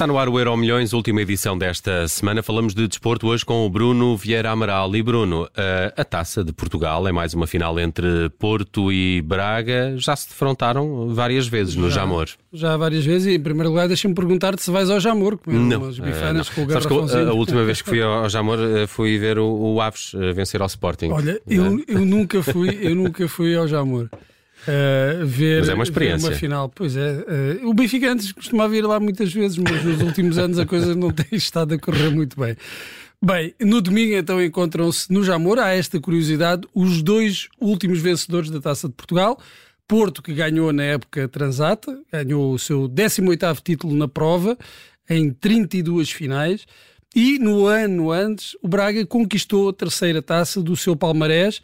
Está no ar o Euro Milhões, última edição desta semana. Falamos de desporto hoje com o Bruno Vieira Amaral. E Bruno, a taça de Portugal é mais uma final entre Porto e Braga. Já se defrontaram várias vezes no já, Jamor. Já várias vezes. E em primeiro lugar, deixa-me perguntar se vais ao Jamor, comer não, umas bifanas uh, com o Sabes que a, a última vez que fui ao Jamor eh, fui ver o, o Aves eh, vencer ao Sporting. Olha, eu, eu, nunca fui, eu nunca fui ao Jamor. Uh, ver, mas é uma experiência. uma final. Pois é. Uh, o Benfica antes costumava ir lá muitas vezes, mas nos últimos anos a coisa não tem estado a correr muito bem. Bem, no domingo então encontram-se no Jamor, há esta curiosidade, os dois últimos vencedores da Taça de Portugal. Porto, que ganhou na época transata, ganhou o seu 18º título na prova, em 32 finais. E no ano antes, o Braga conquistou a terceira taça do seu palmarés,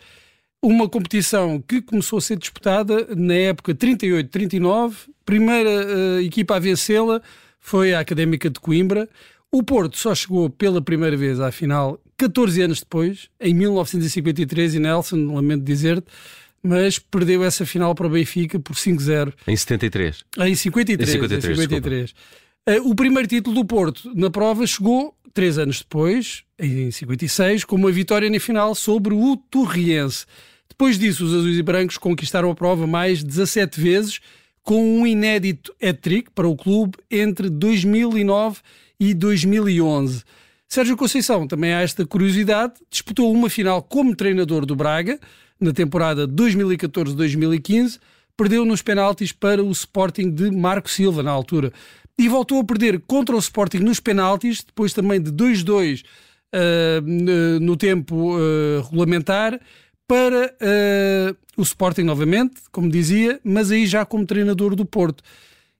uma competição que começou a ser disputada na época 38-39. Primeira uh, equipa a vencê-la foi a Académica de Coimbra. O Porto só chegou pela primeira vez à final 14 anos depois, em 1953, e Nelson, lamento dizer-te, mas perdeu essa final para o Benfica por 5-0. Em 73? Em 53. Em 53, em 53. Uh, o primeiro título do Porto na prova chegou três anos depois, em 56, com uma vitória na final sobre o Torriense. Depois disso, os azuis e brancos conquistaram a prova mais 17 vezes, com um inédito hat-trick para o clube entre 2009 e 2011. Sérgio Conceição, também há esta curiosidade, disputou uma final como treinador do Braga na temporada 2014-2015, perdeu nos penaltis para o Sporting de Marco Silva na altura e voltou a perder contra o Sporting nos penaltis, depois também de 2-2 uh, no tempo uh, regulamentar para uh, o Sporting novamente, como dizia, mas aí já como treinador do Porto.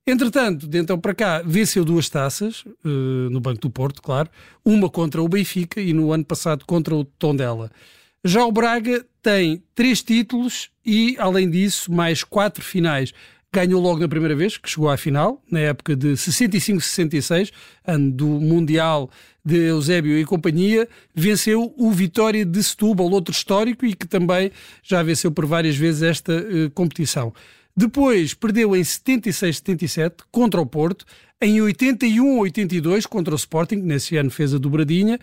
Entretanto, de então para cá, venceu duas taças, no Banco do Porto, claro, uma contra o Benfica e no ano passado contra o Tondela. Já o Braga tem três títulos e, além disso, mais quatro finais ganhou logo na primeira vez, que chegou à final, na época de 65-66, ano do Mundial de Eusébio e companhia, venceu o Vitória de Setúbal, outro histórico, e que também já venceu por várias vezes esta uh, competição. Depois perdeu em 76-77 contra o Porto, em 81-82 contra o Sporting, nesse ano fez a dobradinha,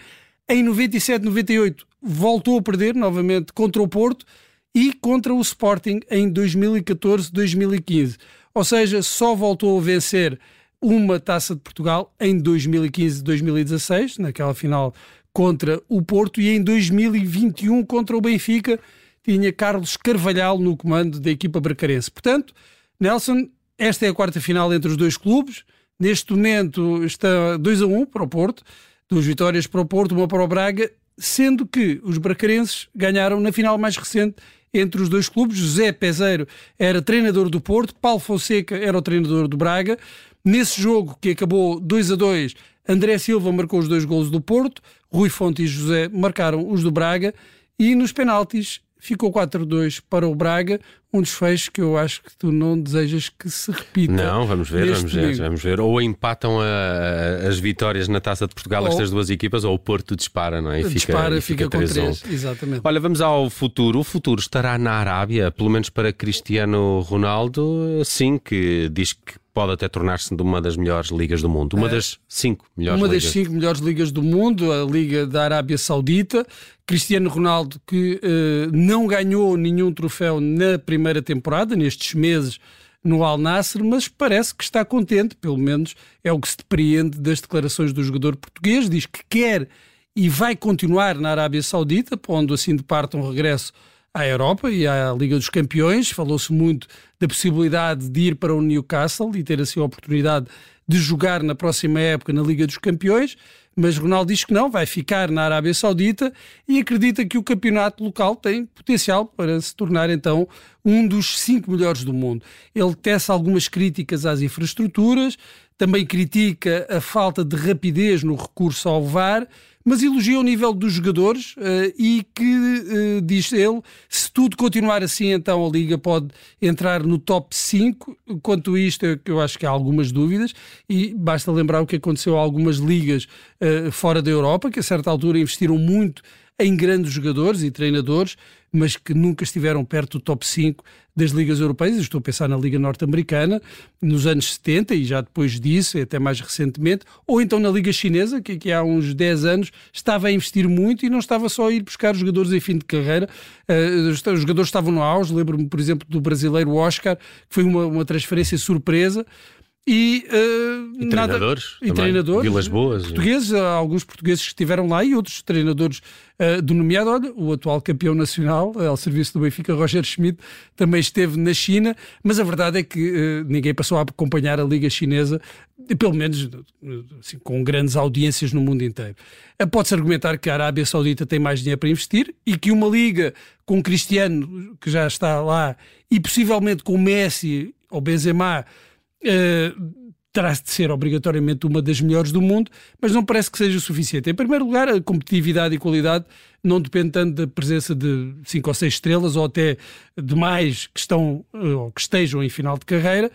em 97-98 voltou a perder novamente contra o Porto, e contra o Sporting em 2014-2015. Ou seja, só voltou a vencer uma taça de Portugal em 2015-2016, naquela final contra o Porto, e em 2021 contra o Benfica, tinha Carlos Carvalhal no comando da equipa bracarense. Portanto, Nelson, esta é a quarta final entre os dois clubes. Neste momento está 2 a 1 para o Porto, duas vitórias para o Porto, uma para o Braga, sendo que os bracarenses ganharam na final mais recente entre os dois clubes. José Peseiro era treinador do Porto, Paulo Fonseca era o treinador do Braga. Nesse jogo que acabou 2 a 2, André Silva marcou os dois golos do Porto, Rui Fonte e José marcaram os do Braga e nos penaltis ficou 4-2 para o Braga, um desfecho que eu acho que tu não desejas que se repita. Não, vamos ver, vamos ver, vamos ver. Ou empatam a, as vitórias na Taça de Portugal ou, estas duas equipas, ou o Porto dispara, não é? E dispara, fica, fica, fica com 3, exatamente. Olha, vamos ao futuro. O futuro estará na Arábia, pelo menos para Cristiano Ronaldo, sim, que diz que pode até tornar-se uma das melhores ligas do mundo. Uma é, das cinco melhores Uma ligas. das cinco melhores ligas do mundo, a Liga da Arábia Saudita. Cristiano Ronaldo, que uh, não ganhou nenhum troféu na primeira temporada, nestes meses no Al Nasser, mas parece que está contente, pelo menos é o que se depreende das declarações do jogador português. Diz que quer e vai continuar na Arábia Saudita, pondo assim de parte um regresso à Europa e à Liga dos Campeões. Falou-se muito da possibilidade de ir para o Newcastle e ter assim a oportunidade de jogar na próxima época na Liga dos Campeões. Mas Ronaldo diz que não, vai ficar na Arábia Saudita e acredita que o campeonato local tem potencial para se tornar então um dos cinco melhores do mundo. Ele tece algumas críticas às infraestruturas, também critica a falta de rapidez no recurso ao VAR mas elogia o nível dos jogadores uh, e que, uh, diz ele, se tudo continuar assim, então a Liga pode entrar no top 5. Quanto a isto, é eu acho que há algumas dúvidas e basta lembrar o que aconteceu a algumas ligas uh, fora da Europa, que a certa altura investiram muito em grandes jogadores e treinadores, mas que nunca estiveram perto do top 5 das ligas europeias. Estou a pensar na Liga Norte-Americana, nos anos 70 e já depois disso, até mais recentemente, ou então na Liga Chinesa, que, há uns 10 anos estava a investir muito e não estava só a ir buscar jogadores em fim de carreira. Uh, os jogadores estavam no auge. Lembro-me, por exemplo, do brasileiro Oscar, que foi uma, uma transferência surpresa. E, uh, e nada, treinadores, e treinadores Vilas Boas, portugueses, e... alguns portugueses que estiveram lá e outros treinadores uh, do nomeado. Olha, o atual campeão nacional, uh, ao serviço do Benfica, Roger Schmidt, também esteve na China, mas a verdade é que ninguém passou a acompanhar a Liga Chinesa, pelo menos assim, com grandes audiências no mundo inteiro. Pode-se argumentar que a Arábia Saudita tem mais dinheiro para investir e que uma liga com Cristiano, que já está lá, e possivelmente com Messi ou Benzema uh, terá de ser obrigatoriamente uma das melhores do mundo, mas não parece que seja o suficiente. Em primeiro lugar, a competitividade e qualidade não depende tanto da presença de cinco ou seis estrelas ou até de mais que estão eh, ou que estejam em final de carreira.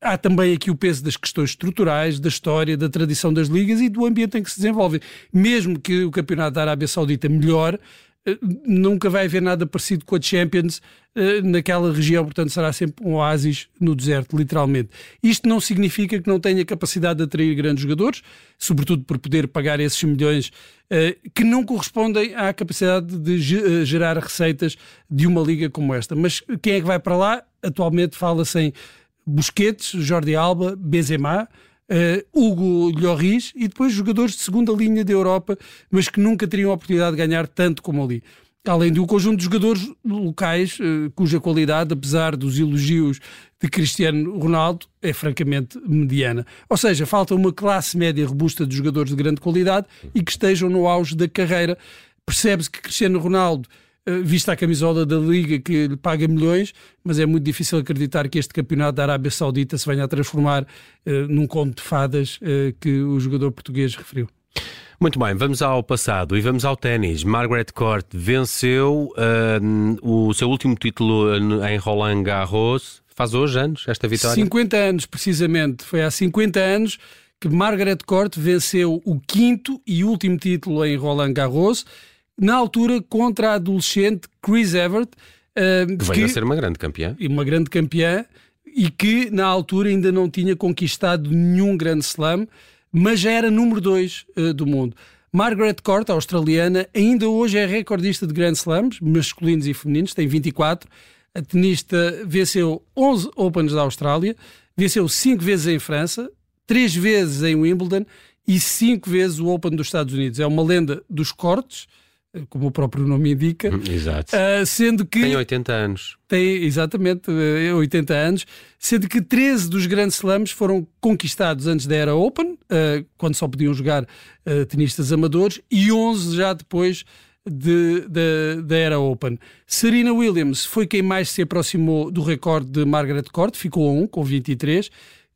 Há também aqui o peso das questões estruturais, da história, da tradição das ligas e do ambiente em que se desenvolvem. Mesmo que o campeonato da Arábia Saudita melhore, eh, nunca vai haver nada parecido com a Champions uh, naquela região, portanto será sempre um oásis no deserto, literalmente. Isto não significa que não tenha capacidade de atrair grandes jogadores, sobretudo por poder pagar esses milhões uh, que não correspondem à capacidade de gerar receitas de uma liga como esta. Mas quem é que vai para lá? Atualmente fala-se em Busquets, Jordi Alba, Benzema, uh, Hugo Lloris e depois jogadores de segunda linha da Europa, mas que nunca teriam a oportunidade de ganhar tanto como ali. Além de um conjunto de jogadores locais uh, cuja qualidade, apesar dos elogios de Cristiano Ronaldo, é francamente mediana. Ou seja, falta uma classe média robusta de jogadores de grande qualidade e que estejam no auge da carreira. Percebe-se que Cristiano Ronaldo vista a camisola da Liga que lhe paga milhões, mas é muito difícil acreditar que este campeonato da Arábia Saudita se venha a transformar uh, num conto de fadas uh, que o jogador português referiu. Muito bem, vamos ao passado e vamos ao ténis. Margaret Court venceu uh, o seu último título em Roland Garros. Faz hoje anos esta vitória? 50 anos, precisamente. Foi há 50 anos que Margaret Court venceu o quinto e último título em Roland Garros na altura contra a adolescente Chris Evert. Uh, que veio a ser uma grande campeã. Uma grande campeã e que na altura ainda não tinha conquistado nenhum grande slam, mas já era número 2 uh, do mundo. Margaret Court, australiana, ainda hoje é recordista de Grand Slams, masculinos e femininos, tem 24. A tenista venceu 11 Opens da Austrália, venceu 5 vezes em França, 3 vezes em Wimbledon e 5 vezes o Open dos Estados Unidos. É uma lenda dos cortes, como o próprio nome indica. Hum, exato. Uh, sendo que. Tem 80 anos. Tem, exatamente, 80 ah, anos. Sendo que 13 dos grandes slams foram conquistados antes da era Open, uh, quando só podiam jogar uh, tenistas amadores, e 11 já depois de, de, da era Open. Serena Williams foi quem mais se aproximou do recorde de Margaret Court, ficou a 1 com 23.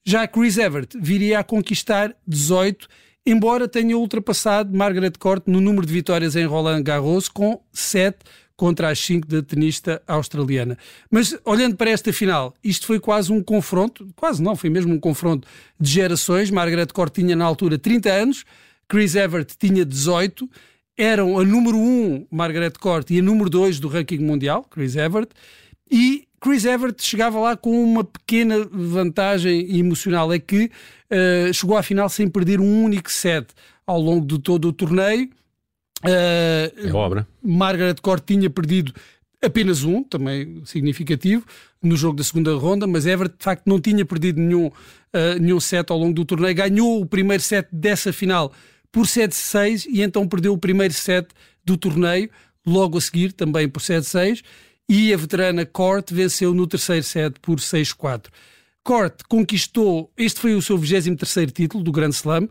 Já Chris Evert viria a conquistar 18 embora tenha ultrapassado Margaret Court no número de vitórias em Roland Garros com 7 contra as 5 da tenista australiana. Mas olhando para esta final, isto foi quase um confronto, quase não, foi mesmo um confronto de gerações. Margaret Court tinha na altura 30 anos, Chris Evert tinha 18, eram a número 1 Margaret Court e a número 2 do ranking mundial, Chris Evert, e Chris Evert chegava lá com uma pequena vantagem emocional, é que uh, chegou à final sem perder um único set ao longo de todo o torneio. Uh, é obra. Margaret Court tinha perdido apenas um, também significativo, no jogo da segunda ronda, mas Everett de facto não tinha perdido nenhum, uh, nenhum set ao longo do torneio. Ganhou o primeiro set dessa final por 7-6 e então perdeu o primeiro set do torneio, logo a seguir também por 7-6 e a veterana Court venceu no terceiro set por 6-4. Court conquistou, este foi o seu 23º título do Grand Slam,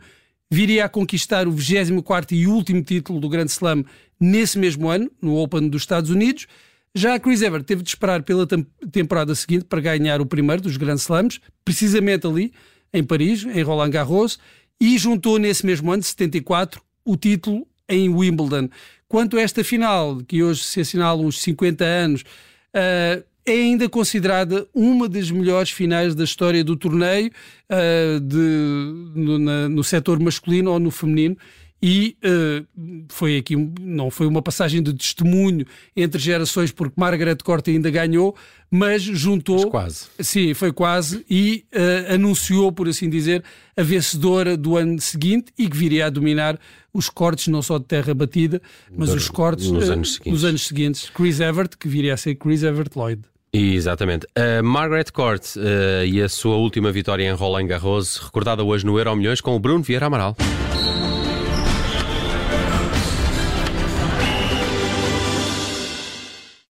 viria a conquistar o 24º e último título do Grand Slam nesse mesmo ano, no Open dos Estados Unidos. Já a Chris Evert teve de esperar pela temporada seguinte para ganhar o primeiro dos Grand Slams, precisamente ali, em Paris, em Roland Garros, e juntou nesse mesmo ano, 74, o título em Wimbledon. Quanto a esta final, que hoje se assinala uns 50 anos, uh, é ainda considerada uma das melhores finais da história do torneio, uh, de, no, na, no setor masculino ou no feminino, e uh, foi aqui, não foi uma passagem de testemunho entre gerações, porque Margaret Court ainda ganhou, mas juntou. Mas quase. Sim, foi quase, e uh, anunciou, por assim dizer, a vencedora do ano seguinte e que viria a dominar os cortes, não só de terra batida, mas os cortes nos, uh, anos seguintes. nos anos seguintes. Chris Evert, que viria a ser Chris Evert Lloyd. Exatamente. A Margaret Court e a sua última vitória em Roland Garros, recordada hoje no Euro Milhões com o Bruno Vieira Amaral.